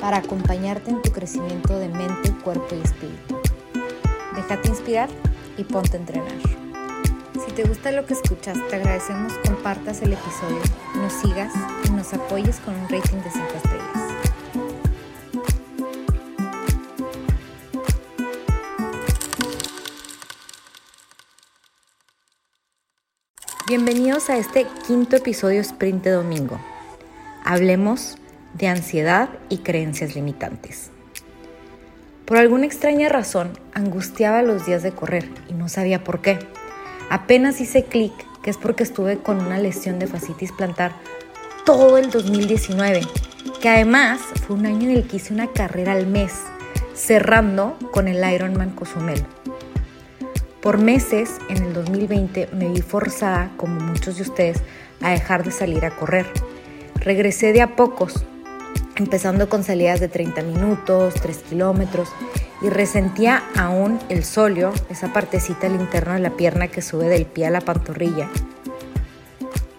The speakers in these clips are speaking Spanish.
para acompañarte en tu crecimiento de mente, cuerpo y espíritu. Déjate inspirar y ponte a entrenar. Si te gusta lo que escuchas, te agradecemos compartas el episodio, nos sigas y nos apoyes con un rating de 5 estrellas. Bienvenidos a este quinto episodio Sprint de Domingo. Hablemos de ansiedad y creencias limitantes. Por alguna extraña razón, angustiaba los días de correr y no sabía por qué. Apenas hice clic que es porque estuve con una lesión de fascitis plantar todo el 2019, que además fue un año en el que hice una carrera al mes, cerrando con el Ironman Cozumel. Por meses, en el 2020, me vi forzada, como muchos de ustedes, a dejar de salir a correr. Regresé de a pocos, empezando con salidas de 30 minutos, 3 kilómetros, y resentía aún el solio, esa partecita al interno de la pierna que sube del pie a la pantorrilla.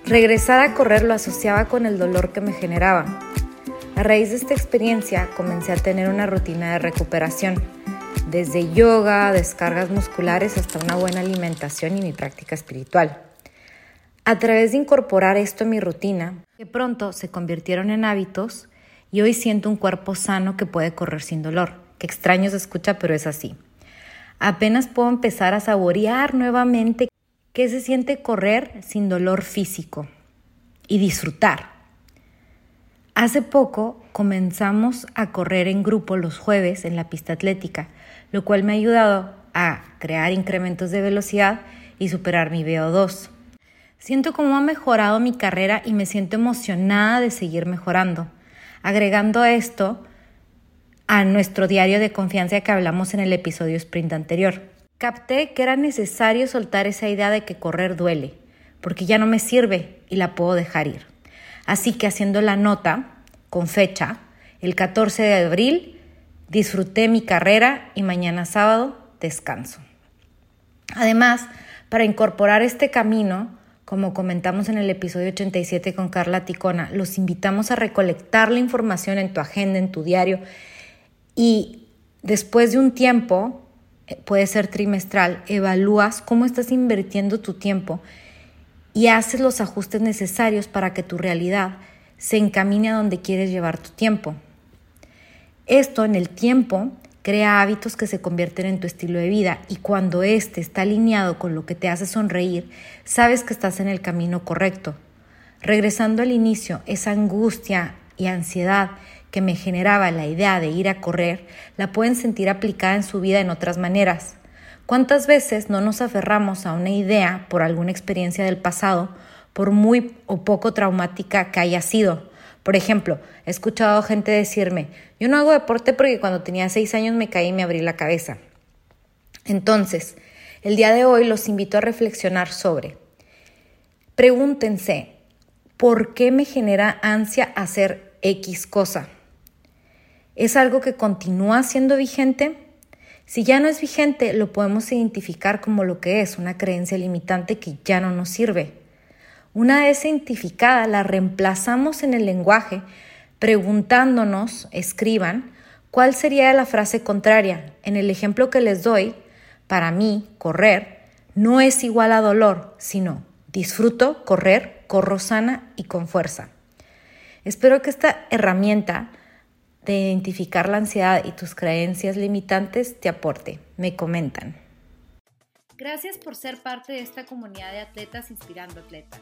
Regresar a correr lo asociaba con el dolor que me generaba. A raíz de esta experiencia comencé a tener una rutina de recuperación, desde yoga, descargas musculares hasta una buena alimentación y mi práctica espiritual. A través de incorporar esto en mi rutina, que pronto se convirtieron en hábitos, y hoy siento un cuerpo sano que puede correr sin dolor. Que extraño se escucha, pero es así. Apenas puedo empezar a saborear nuevamente qué se siente correr sin dolor físico y disfrutar. Hace poco comenzamos a correr en grupo los jueves en la pista atlética, lo cual me ha ayudado a crear incrementos de velocidad y superar mi VO2. Siento cómo ha mejorado mi carrera y me siento emocionada de seguir mejorando agregando esto a nuestro diario de confianza que hablamos en el episodio sprint anterior. Capté que era necesario soltar esa idea de que correr duele, porque ya no me sirve y la puedo dejar ir. Así que haciendo la nota con fecha, el 14 de abril disfruté mi carrera y mañana sábado descanso. Además, para incorporar este camino, como comentamos en el episodio 87 con Carla Ticona, los invitamos a recolectar la información en tu agenda, en tu diario y después de un tiempo, eh, puede ser trimestral, evalúas cómo estás invirtiendo tu tiempo y haces los ajustes necesarios para que tu realidad se encamine a donde quieres llevar tu tiempo. Esto en el tiempo Crea hábitos que se convierten en tu estilo de vida y cuando éste está alineado con lo que te hace sonreír, sabes que estás en el camino correcto. Regresando al inicio, esa angustia y ansiedad que me generaba la idea de ir a correr, la pueden sentir aplicada en su vida en otras maneras. ¿Cuántas veces no nos aferramos a una idea por alguna experiencia del pasado, por muy o poco traumática que haya sido? Por ejemplo, he escuchado gente decirme, yo no hago deporte porque cuando tenía seis años me caí y me abrí la cabeza. Entonces, el día de hoy los invito a reflexionar sobre, pregúntense, ¿por qué me genera ansia hacer X cosa? ¿Es algo que continúa siendo vigente? Si ya no es vigente, lo podemos identificar como lo que es, una creencia limitante que ya no nos sirve. Una vez identificada, la reemplazamos en el lenguaje preguntándonos, escriban, cuál sería la frase contraria. En el ejemplo que les doy, para mí, correr no es igual a dolor, sino disfruto correr, corro sana y con fuerza. Espero que esta herramienta de identificar la ansiedad y tus creencias limitantes te aporte. Me comentan. Gracias por ser parte de esta comunidad de atletas inspirando atletas.